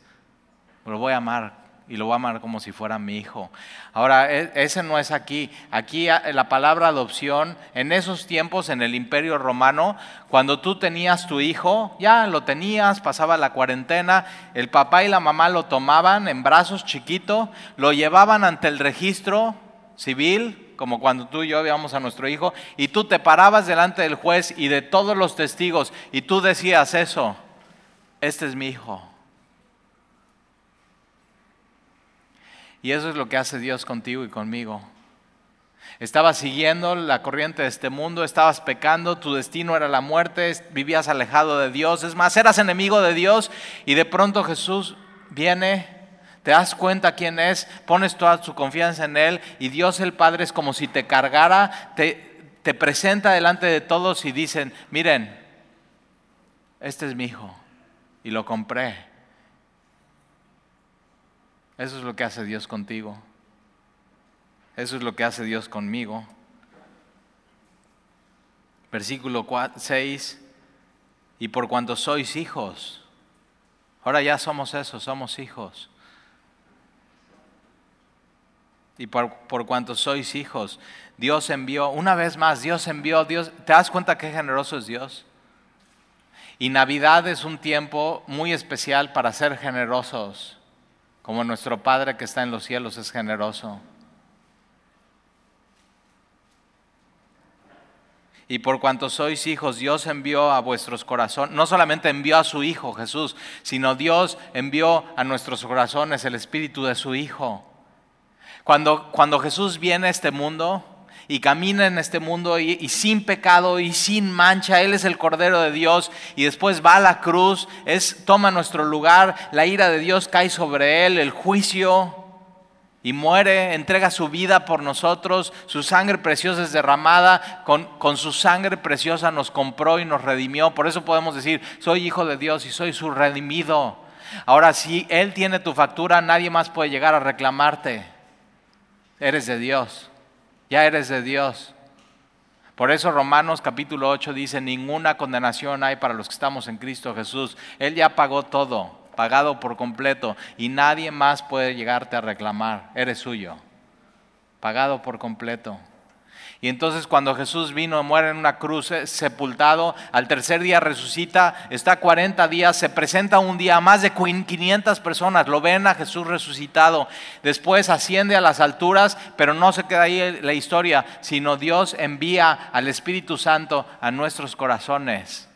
Lo voy a amar y lo voy a amar como si fuera mi hijo. Ahora, e, ese no es aquí. Aquí la palabra adopción, en esos tiempos en el imperio romano, cuando tú tenías tu hijo, ya lo tenías, pasaba la cuarentena, el papá y la mamá lo tomaban en brazos chiquito, lo llevaban ante el registro civil, como cuando tú y yo veíamos a nuestro hijo, y tú te parabas delante del juez y de todos los testigos, y tú decías eso, este es mi hijo Y eso es lo que hace Dios contigo y conmigo. Estabas siguiendo la corriente de este mundo, estabas pecando, tu destino era la muerte, vivías alejado de Dios, es más, eras enemigo de Dios y de pronto Jesús viene, te das cuenta quién es, pones toda tu confianza en Él y Dios el Padre es como si te cargara, te, te presenta delante de todos y dicen, miren, este es mi hijo y lo compré eso es lo que hace Dios contigo. Eso es lo que hace Dios conmigo. Versículo 6, y por cuanto sois hijos, ahora ya somos eso, somos hijos. Y por, por cuanto sois hijos, Dios envió, una vez más, Dios envió, Dios, ¿te das cuenta qué generoso es Dios? Y Navidad es un tiempo muy especial para ser generosos, como nuestro Padre que está en los cielos es generoso. Y por cuanto sois hijos, Dios envió a vuestros corazones, no solamente envió a su Hijo Jesús, sino Dios envió a nuestros corazones el Espíritu de su Hijo. Cuando, cuando Jesús viene a este mundo y camina en este mundo y, sin pecado y sin mancha, Él es el Cordero de Dios y después va a la cruz, es, toma nuestro lugar, la ira de Dios cae sobre Él, el juicio y muere, entrega su vida por nosotros, su sangre preciosa es derramada, con, con, su sangre preciosa nos compró y nos redimió. Por eso podemos decir, soy hijo de Dios y soy su redimido. Ahora, si Él tiene tu factura, nadie más puede llegar a reclamarte. Eres de Dios, ya eres de Dios. Por eso Romanos capítulo 8 dice, ninguna condenación hay para los que estamos en Cristo Jesús. Él ya pagó todo pagado por completo y nadie más puede llegarte a reclamar, eres suyo, pagado por completo. Y entonces cuando Jesús vino, muere en una cruz, sepultado, al tercer día resucita, está 40 días, se presenta un día más de 500 personas, lo ven a Jesús resucitado, después asciende a las alturas, pero no se queda ahí la historia, sino Dios envía al Espíritu Santo a nuestros corazones.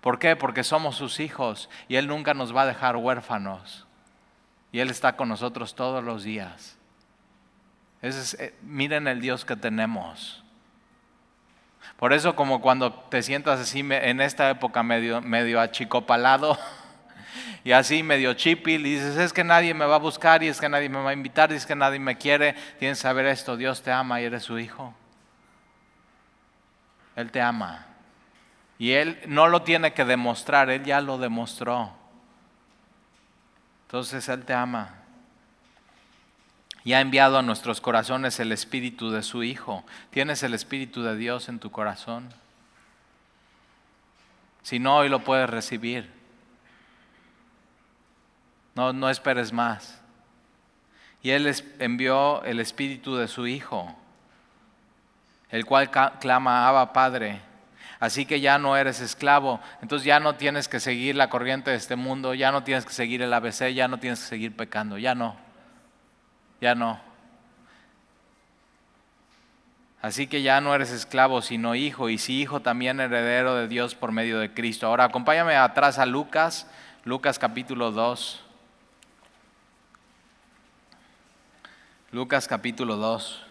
¿Por qué? Porque somos sus hijos y Él nunca nos va a dejar huérfanos. Y Él está con nosotros todos los días. Es, eh, miren el Dios que tenemos. Por eso como cuando te sientas así en esta época medio, medio achicopalado y así medio chipil y dices, es que nadie me va a buscar y es que nadie me va a invitar y es que nadie me quiere, tienes que saber esto, Dios te ama y eres su hijo. Él te ama. Y Él no lo tiene que demostrar, Él ya lo demostró. Entonces Él te ama. Y ha enviado a nuestros corazones el Espíritu de su Hijo. ¿Tienes el Espíritu de Dios en tu corazón? Si no, hoy lo puedes recibir. No, no esperes más. Y Él envió el Espíritu de su Hijo, el cual clama, Abba Padre. Así que ya no eres esclavo, entonces ya no tienes que seguir la corriente de este mundo, ya no tienes que seguir el ABC, ya no tienes que seguir pecando, ya no, ya no. Así que ya no eres esclavo, sino hijo, y si hijo también heredero de Dios por medio de Cristo. Ahora acompáñame atrás a Lucas, Lucas capítulo 2. Lucas capítulo 2.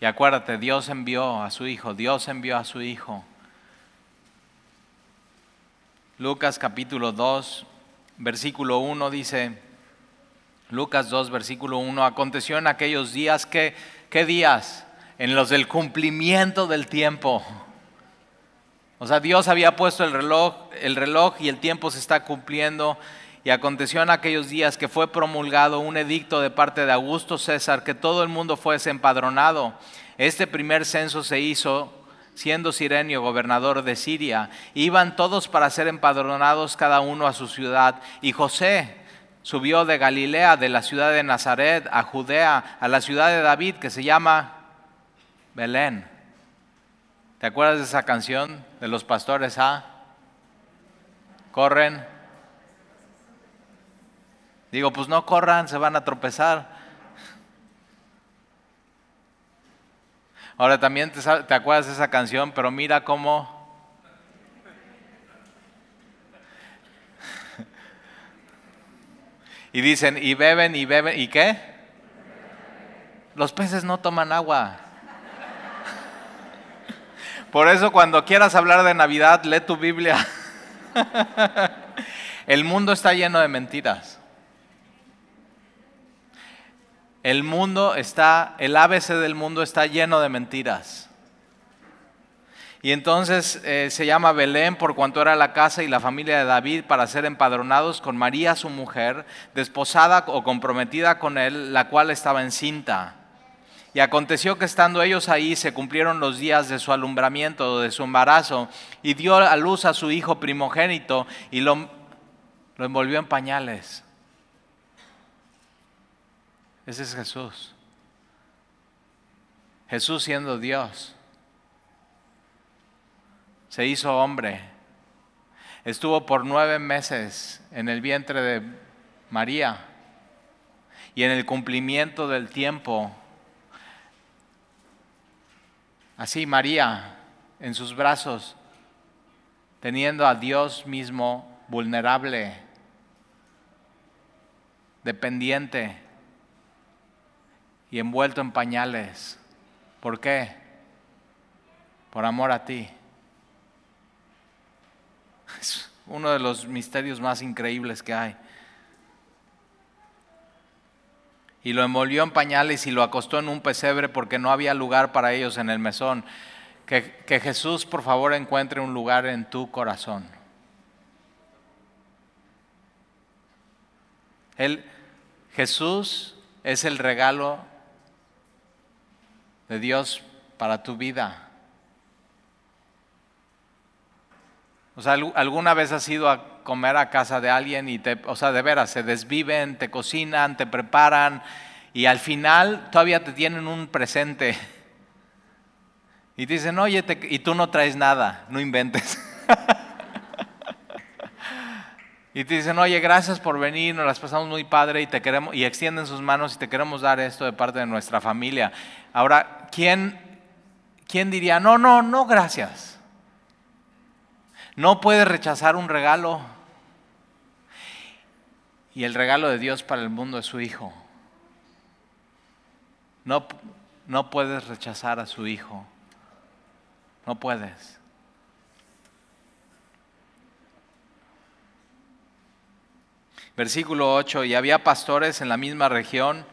Y acuérdate, Dios envió a su hijo, Dios envió a su hijo. Lucas capítulo 2, versículo 1 dice, Lucas 2, versículo 1, aconteció en aquellos días que, ¿qué días? En los del cumplimiento del tiempo. O sea, Dios había puesto el reloj, el reloj y el tiempo se está cumpliendo. Y aconteció en aquellos días que fue promulgado un edicto de parte de Augusto César que todo el mundo fuese empadronado. Este primer censo se hizo siendo Sirenio gobernador de Siria. Iban todos para ser empadronados cada uno a su ciudad. Y José subió de Galilea, de la ciudad de Nazaret, a Judea, a la ciudad de David, que se llama Belén. ¿Te acuerdas de esa canción de los pastores A? Corren. Digo, pues no corran, se van a tropezar. Ahora también te, acuerdas de esa canción, pero mira cómo... y dicen, y beben, y beben, ¿y qué? Los peces no toman agua. Por eso cuando quieras hablar de Navidad, lee tu Biblia. El mundo está lleno de mentiras. El mundo está, el ABC del mundo está lleno de mentiras. Y entonces eh, se llama Belén por cuanto era la casa y la familia de David para ser empadronados con María su mujer, desposada o comprometida con él, la cual estaba encinta. Y aconteció que estando ellos ahí se cumplieron los días de su alumbramiento, de su embarazo, y dio a luz a su hijo primogénito y lo, lo envolvió en pañales. Ese es Jesús. Jesús siendo Dios, se hizo hombre. estuvo por nueve meses en el vientre de María y en el cumplimiento del tiempo, así María en sus brazos, teniendo a Dios mismo vulnerable, dependiente y envuelto en pañales. ¿Por qué? Por amor a ti. Es uno de los misterios más increíbles que hay. Y lo envolvió en pañales y lo acostó en un pesebre porque no había lugar para ellos en el mesón. Que, Jesús, por favor, encuentre un lugar en tu corazón. Él, Jesús es el regalo de Dios para tu vida. O sea, ¿alguna vez has ido a comer a casa de alguien y te, o sea, de veras, se desviven, te cocinan, te preparan y al final todavía te tienen un presente? Y te dicen, oye, y tú no traes nada, no inventes. y te dicen, oye, gracias por venir, nos las pasamos muy padre y te queremos, y extienden sus manos y te queremos dar esto de parte de nuestra familia. Ahora, ¿quién, quién diría, no, no, no, gracias? No puedes rechazar un regalo. Y el regalo de Dios para el mundo es su Hijo. No, no puedes rechazar a su Hijo. No puedes. Versículo 8, y había pastores en la misma región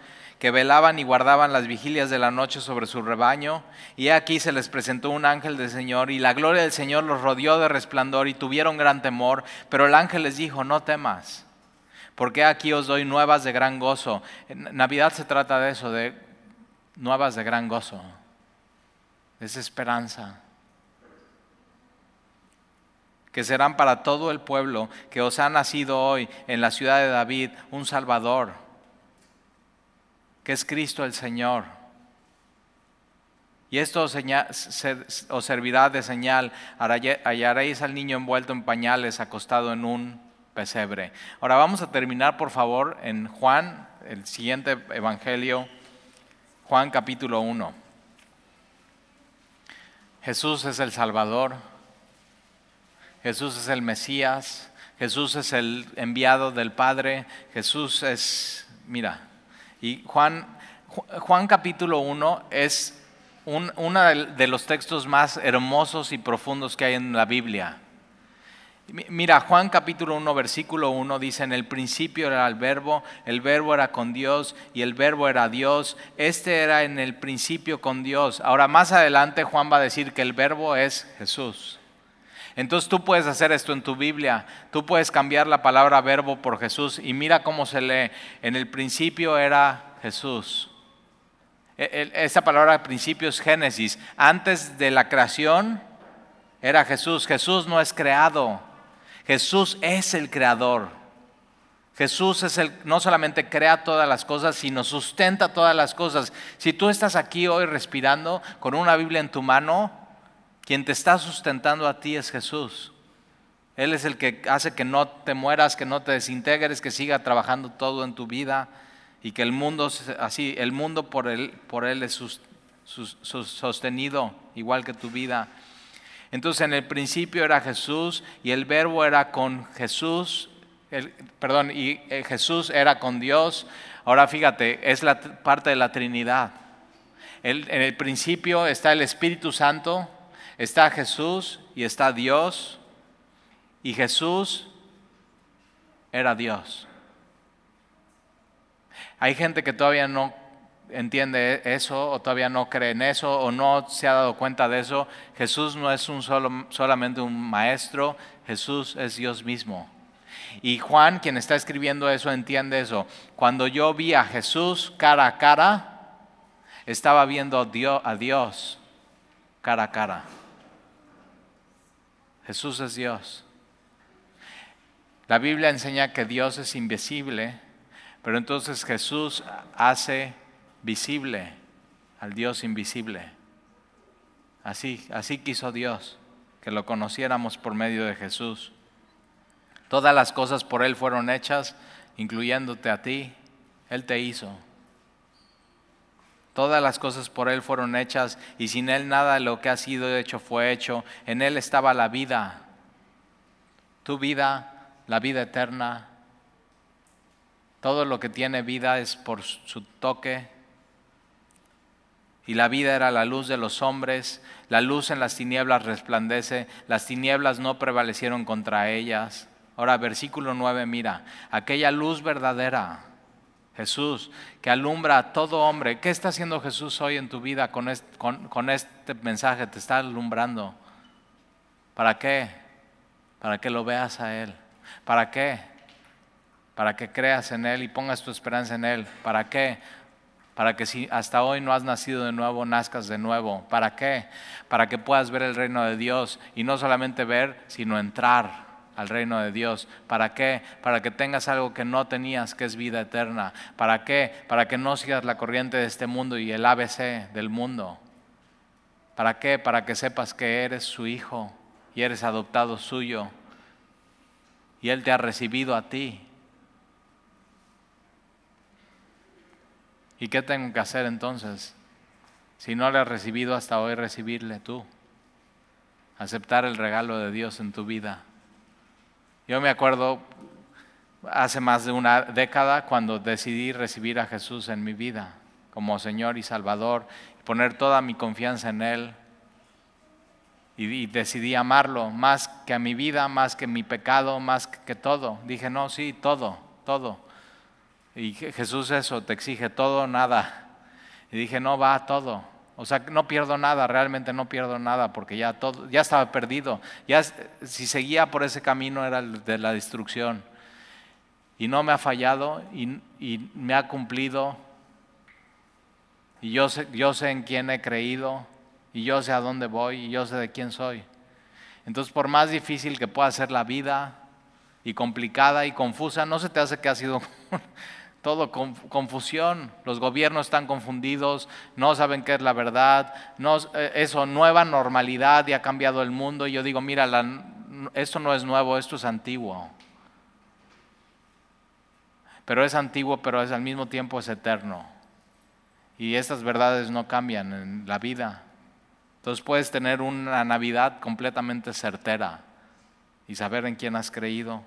que velaban y guardaban las vigilias de la noche sobre su rebaño, y aquí se les presentó un ángel del Señor, y la gloria del Señor los rodeó de resplandor, y tuvieron gran temor, pero el ángel les dijo, no temas, porque aquí os doy nuevas de gran gozo. Navidad se trata de eso, de nuevas de gran gozo, es esperanza que serán para todo el pueblo que os ha nacido hoy en la ciudad de David un Salvador que es Cristo el Señor. Y esto os, servirá de señal. Hallaréis al niño envuelto en pañales, acostado en un pesebre. Ahora vamos a terminar, por favor, en Juan, el siguiente evangelio, Juan capítulo 1. Jesús es el Salvador. Jesús es el Mesías. Jesús es el enviado del Padre. Jesús es, mira, y Juan, Juan capítulo 1 es uno de los textos más hermosos y profundos que hay en la Biblia. Mira, Juan capítulo 1, versículo 1 dice, en el principio era el verbo, el verbo era con Dios y el verbo era Dios. Este era en el principio con Dios. Ahora más adelante Juan va a decir que el verbo es Jesús. Entonces tú puedes hacer esto en tu Biblia, tú puedes cambiar la palabra verbo por Jesús y mira cómo se lee. En el principio era Jesús. E, esa palabra principio es Génesis. Antes de la creación era Jesús. Jesús no es creado. Jesús es el creador. Jesús es el, no solamente crea todas las cosas, sino sustenta todas las cosas. Si tú estás aquí hoy respirando con una Biblia en tu mano, quien te está sustentando a ti es Jesús. Él es el que hace que no te mueras, que no te desintegres, que siga trabajando todo en tu vida y que el mundo, así, el mundo por él, por él es sostenido, igual que tu vida. Entonces en el principio era Jesús y el verbo era con Jesús, perdón, y eh, Jesús era con Dios. Ahora fíjate, es la parte de la Trinidad. en el principio está el Espíritu Santo, Está Jesús y está Dios. Y Jesús era Dios. Hay gente que todavía no entiende eso o todavía no cree en eso o no se ha dado cuenta de eso. Jesús no es un solo, solamente un maestro, Jesús es Dios mismo. Y Juan, quien está escribiendo eso, entiende eso. Cuando yo vi a Jesús cara a cara, estaba viendo a Dios cara a cara. Jesús es Dios. La Biblia enseña que Dios es invisible, pero entonces Jesús hace visible al Dios invisible. Así, así quiso Dios, que lo conociéramos por medio de Jesús. Todas las cosas por Él fueron hechas, incluyéndote a ti. Él te hizo. Todas las cosas por Él fueron hechas y sin Él nada de lo que ha sido hecho fue hecho. En Él estaba la vida, tu vida, la vida eterna. Todo lo que tiene vida es por su toque. Y la vida era la luz de los hombres, la luz en las tinieblas resplandece, las tinieblas no prevalecieron contra ellas. Ahora, versículo 9, mira, aquella luz verdadera Jesús, que alumbra a todo hombre. ¿Qué está haciendo Jesús hoy en tu vida con este, mensaje? Te está alumbrando. ¿Para qué? Para que lo veas a Él. ¿Para qué? Para que creas en Él y pongas tu esperanza en Él. ¿Para qué? Para que si hasta hoy no has nacido de nuevo, nazcas de nuevo. ¿Para qué? Para que puedas ver el reino de Dios y no solamente ver, sino entrar al reino de Dios. ¿Para qué? Para que tengas algo que no tenías, que es vida eterna. ¿Para qué? Para que no sigas la corriente de este mundo y el ABC del mundo. ¿Para qué? Para que sepas que eres su hijo y eres adoptado suyo. Y Él te ha recibido a ti. ¿Y qué tengo que hacer entonces? Si no le has recibido hasta hoy, recibirle tú. Aceptar el regalo de Dios en tu vida. Yo me acuerdo hace más de una década cuando decidí recibir a Jesús en mi vida como Señor y Salvador, poner toda mi confianza en Él. Y, decidí amarlo más que a mi vida, más que mi pecado, más que todo. Dije, no, sí, todo, todo. Y Jesús eso, te exige todo, nada. Y dije, no, va todo. O sea, no pierdo nada, realmente no pierdo nada porque ya todo ya estaba perdido. Ya si seguía por ese camino era el de la destrucción. Y no me ha fallado y, y me ha cumplido. Y yo sé, yo sé en quién he creído y yo sé a dónde voy y yo sé de quién soy. Entonces, por más difícil que pueda ser la vida y complicada y confusa, no se te hace que ha sido todo confusión, los gobiernos están confundidos, no saben qué es la verdad, no, eh, eso, nueva normalidad y ha cambiado el mundo. Y yo digo, mira, esto no es nuevo, esto es antiguo. Pero es antiguo, pero es, al mismo tiempo es eterno. Y estas verdades no cambian en la vida. Entonces puedes tener una Navidad completamente certera y saber en quién has creído.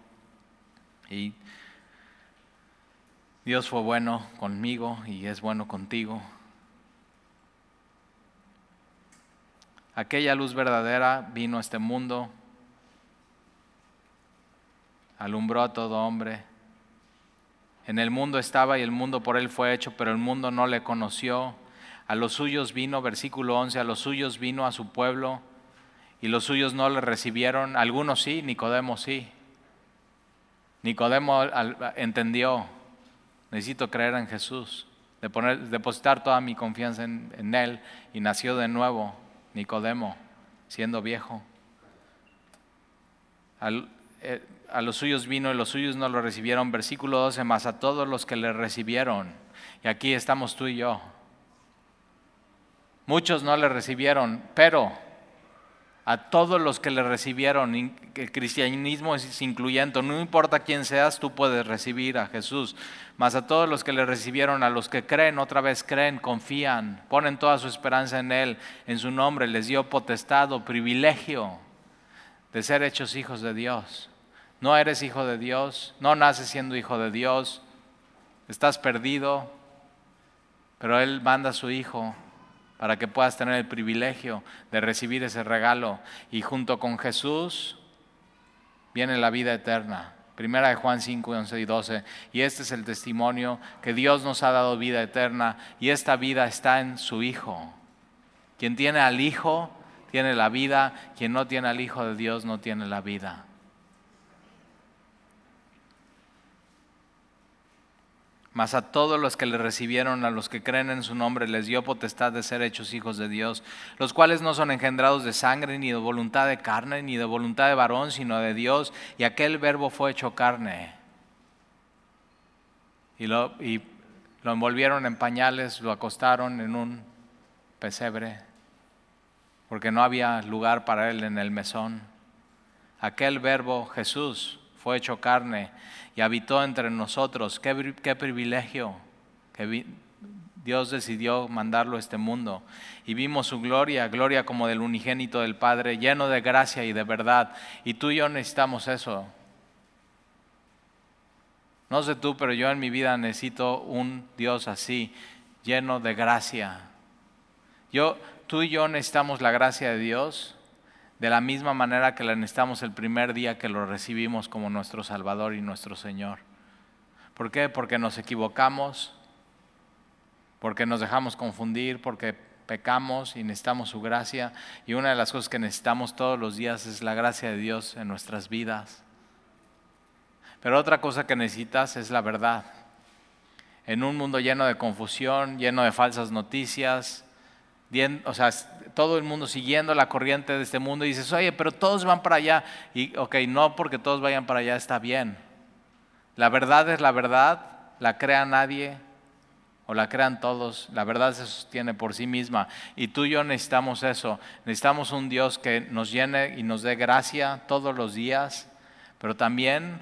Y Dios fue bueno conmigo y es bueno contigo. Aquella luz verdadera vino a este mundo, alumbró a todo hombre. En el mundo estaba y el mundo por él fue hecho, pero el mundo no le conoció. A los suyos vino, versículo 11, a los suyos vino a su pueblo y los suyos no le recibieron. Algunos sí, Nicodemo sí. Nicodemo entendió, necesito creer en Jesús, de poner, depositar toda mi confianza en, Él y nació de nuevo Nicodemo, siendo viejo. Eh, a los suyos vino y los suyos no lo recibieron. Versículo 12, más a todos los que le recibieron. Y aquí estamos tú y yo. Muchos no le recibieron, pero a todos los que le recibieron. El cristianismo es incluyente, no importa quién seas, tú puedes recibir a Jesús. Mas a todos los que le recibieron, a los que creen, otra vez creen, confían, ponen toda su esperanza en Él, en su nombre, les dio potestad privilegio de ser hechos hijos de Dios. No eres hijo de Dios, no naces siendo hijo de Dios, estás perdido, pero Él manda a su Hijo para que puedas tener el privilegio de recibir ese regalo. Y junto con Jesús viene la vida eterna. Primera de Juan 5, 11 y 12. Y este es el testimonio que Dios nos ha dado vida eterna y esta vida está en su Hijo. Quien tiene al Hijo tiene la vida, quien no tiene al Hijo de Dios no tiene la vida. Mas a todos los que le recibieron, a los que creen en su nombre, les dio potestad de ser hechos hijos de Dios, los cuales no son engendrados de sangre, ni de voluntad de carne, ni de voluntad de varón, sino de Dios. Y aquel verbo fue hecho carne. Y lo, y lo envolvieron en pañales, lo acostaron en un pesebre, porque no había lugar para él en el mesón. Aquel verbo Jesús fue hecho carne y habitó entre nosotros. Qué, privilegio que Dios decidió mandarlo a este mundo. Y vimos su gloria, gloria como del unigénito del Padre, lleno de gracia y de verdad. Y tú y yo necesitamos eso. No sé tú, pero yo en mi vida necesito un Dios así, lleno de gracia. Yo, tú y yo necesitamos la gracia de Dios de la misma manera que la necesitamos el primer día que lo recibimos como nuestro Salvador y nuestro Señor. ¿Por qué? Porque nos equivocamos, porque nos dejamos confundir, porque pecamos y necesitamos su gracia. Y una de las cosas que necesitamos todos los días es la gracia de Dios en nuestras vidas. Pero otra cosa que necesitas es la verdad. En un mundo lleno de confusión, lleno de falsas noticias, o sea, todo el mundo siguiendo la corriente de este mundo y dices, oye, pero todos van para allá. Y, ok, no porque todos vayan para allá está bien. La verdad es la verdad, la crea nadie o la crean todos. La verdad se sostiene por sí misma. Y tú y yo necesitamos eso. Necesitamos un Dios que nos llene y nos dé gracia todos los días, pero también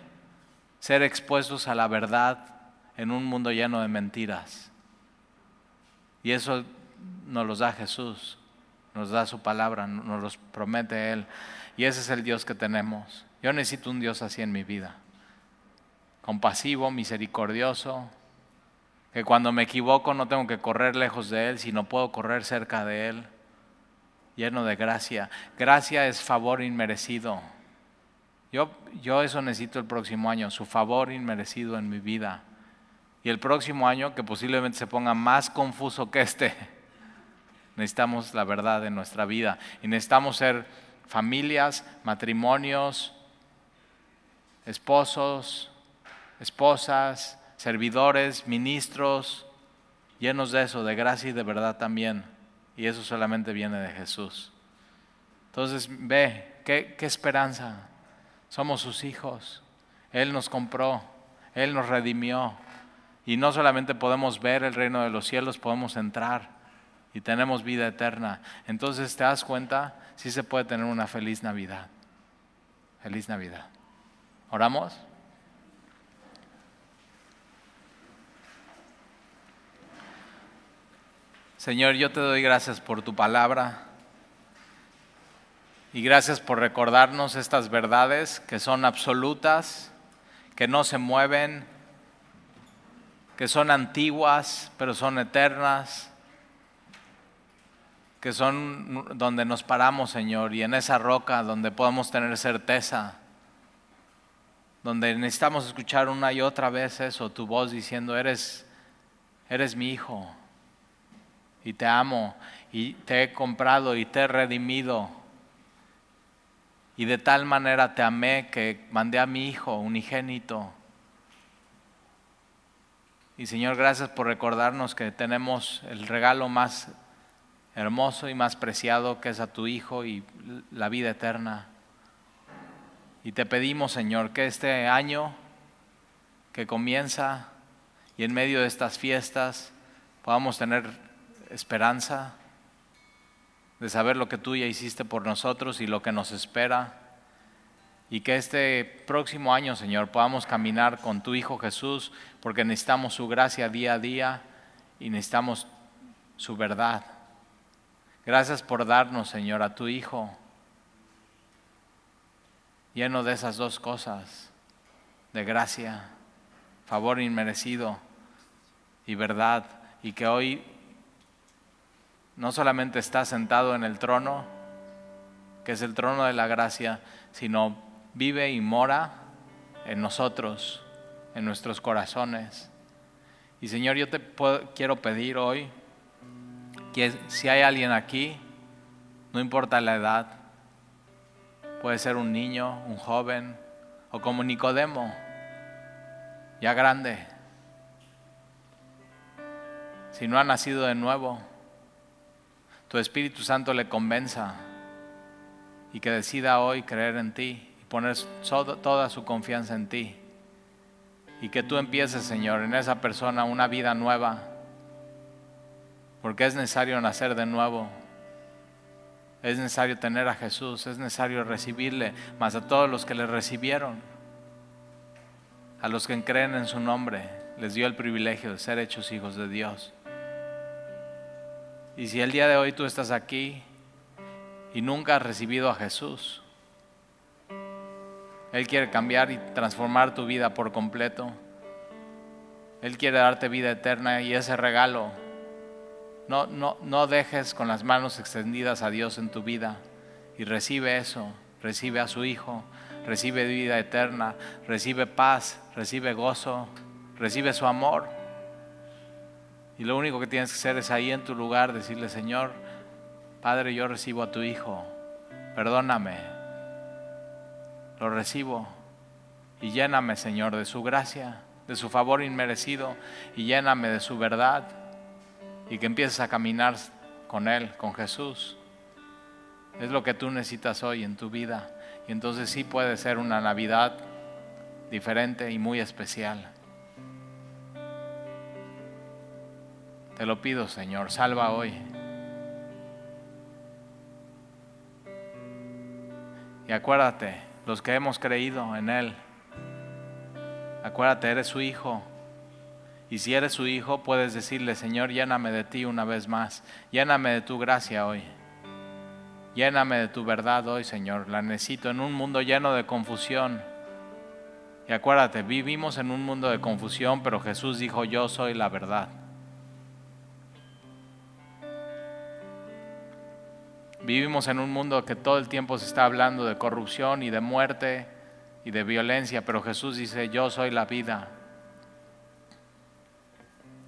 ser expuestos a la verdad en un mundo lleno de mentiras. Y eso nos los da Jesús, nos da su palabra, nos los promete Él. Y ese es el Dios que tenemos. Yo necesito un Dios así en mi vida. Compasivo, misericordioso, que cuando me equivoco no tengo que correr lejos de Él, sino puedo correr cerca de Él, lleno de gracia. Gracia es favor inmerecido. Yo, eso necesito el próximo año, su favor inmerecido en mi vida. Y el próximo año, que posiblemente se ponga más confuso que este, necesitamos la verdad en nuestra vida. Y necesitamos ser familias, matrimonios, esposos, esposas, servidores, ministros, llenos de eso, de gracia y de verdad también. Y eso solamente viene de Jesús. Entonces, ve, qué, qué esperanza somos sus hijos. Él nos compró, Él nos redimió. Y no solamente podemos ver el reino de los cielos, podemos entrar y tenemos vida eterna. Entonces, ¿te das cuenta? Sí se puede tener una feliz Navidad. Feliz Navidad. ¿Oramos? Señor, yo te doy gracias por tu palabra. Y gracias por recordarnos estas verdades que son absolutas, que no se mueven, que son antiguas, pero son eternas, que son donde nos paramos, Señor, y en esa roca donde podemos tener certeza, donde necesitamos escuchar una y otra vez eso, tu voz diciendo, eres, eres mi hijo, y te amo, y te he comprado, y te he redimido y de tal manera te amé que mandé a mi Hijo unigénito. Y Señor, gracias por recordarnos que tenemos el regalo más hermoso y más preciado que es a tu Hijo y la vida eterna. Y te pedimos, Señor, que este año que comienza y en medio de estas fiestas podamos tener esperanza, de saber lo que tú ya hiciste por nosotros y lo que nos espera. Y que este próximo año, Señor, podamos caminar con tu Hijo Jesús, porque necesitamos su gracia día a día y necesitamos su verdad. Gracias por darnos, Señor, a tu Hijo, lleno de esas dos cosas, de gracia, favor inmerecido y verdad, y que hoy no solamente está sentado en el trono, que es el trono de la gracia, sino vive y mora en nosotros, en nuestros corazones. Y Señor, yo te quiero pedir hoy que si hay alguien aquí, no importa la edad, puede ser un niño, un joven, o como Nicodemo, ya grande, si no ha nacido de nuevo, tu Espíritu Santo le convenza y que decida hoy creer en ti y poner toda su confianza en ti. Y que tú empieces, Señor, en esa persona una vida nueva, porque es necesario nacer de nuevo. Es necesario tener a Jesús, es necesario recibirle, más a todos los que le recibieron. a los que creen en su nombre, les dio el privilegio de ser hechos hijos de Dios. Y si el día de hoy tú estás aquí y nunca has recibido a Jesús, Él quiere cambiar y transformar tu vida por completo. Él quiere darte vida eterna y ese regalo no, no, no dejes con las manos extendidas a Dios en tu vida y recibe eso, recibe a su Hijo, recibe vida eterna, recibe paz, recibe gozo, recibe su amor. Y lo único que tienes que hacer es ahí en tu lugar decirle, Señor, Padre, yo recibo a tu Hijo, perdóname, lo recibo. Y lléname, Señor, de su gracia, de su favor inmerecido y lléname de su verdad y que empieces a caminar con Él, con Jesús. Es lo que tú necesitas hoy en tu vida. Y entonces sí puede ser una Navidad diferente y muy especial. Te lo pido, Señor, salva hoy. Y acuérdate, los que hemos creído en Él, acuérdate, eres su hijo. Y si eres su hijo, puedes decirle, Señor, lléname de ti una vez más, lléname de tu gracia hoy. Lléname de tu verdad hoy, Señor. La necesito en un mundo lleno de confusión. Y acuérdate, vivimos en un mundo de confusión, pero Jesús dijo, yo soy la verdad. Vivimos en un mundo que todo el tiempo se está hablando de corrupción y de muerte y de violencia, pero Jesús dice, yo soy la vida.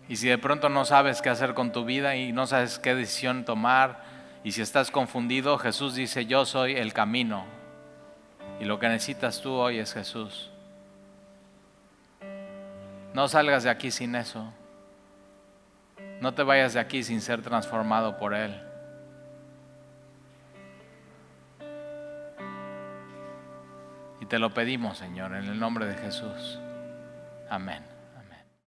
Y si de pronto no sabes qué hacer con tu vida y no sabes qué decisión tomar, y si estás confundido, Jesús dice, yo soy el camino. Y lo que necesitas tú hoy es Jesús. No salgas de aquí sin eso. No te vayas de aquí sin ser transformado por Él. Y te lo pedimos, Señor, en el nombre de Jesús. Amén.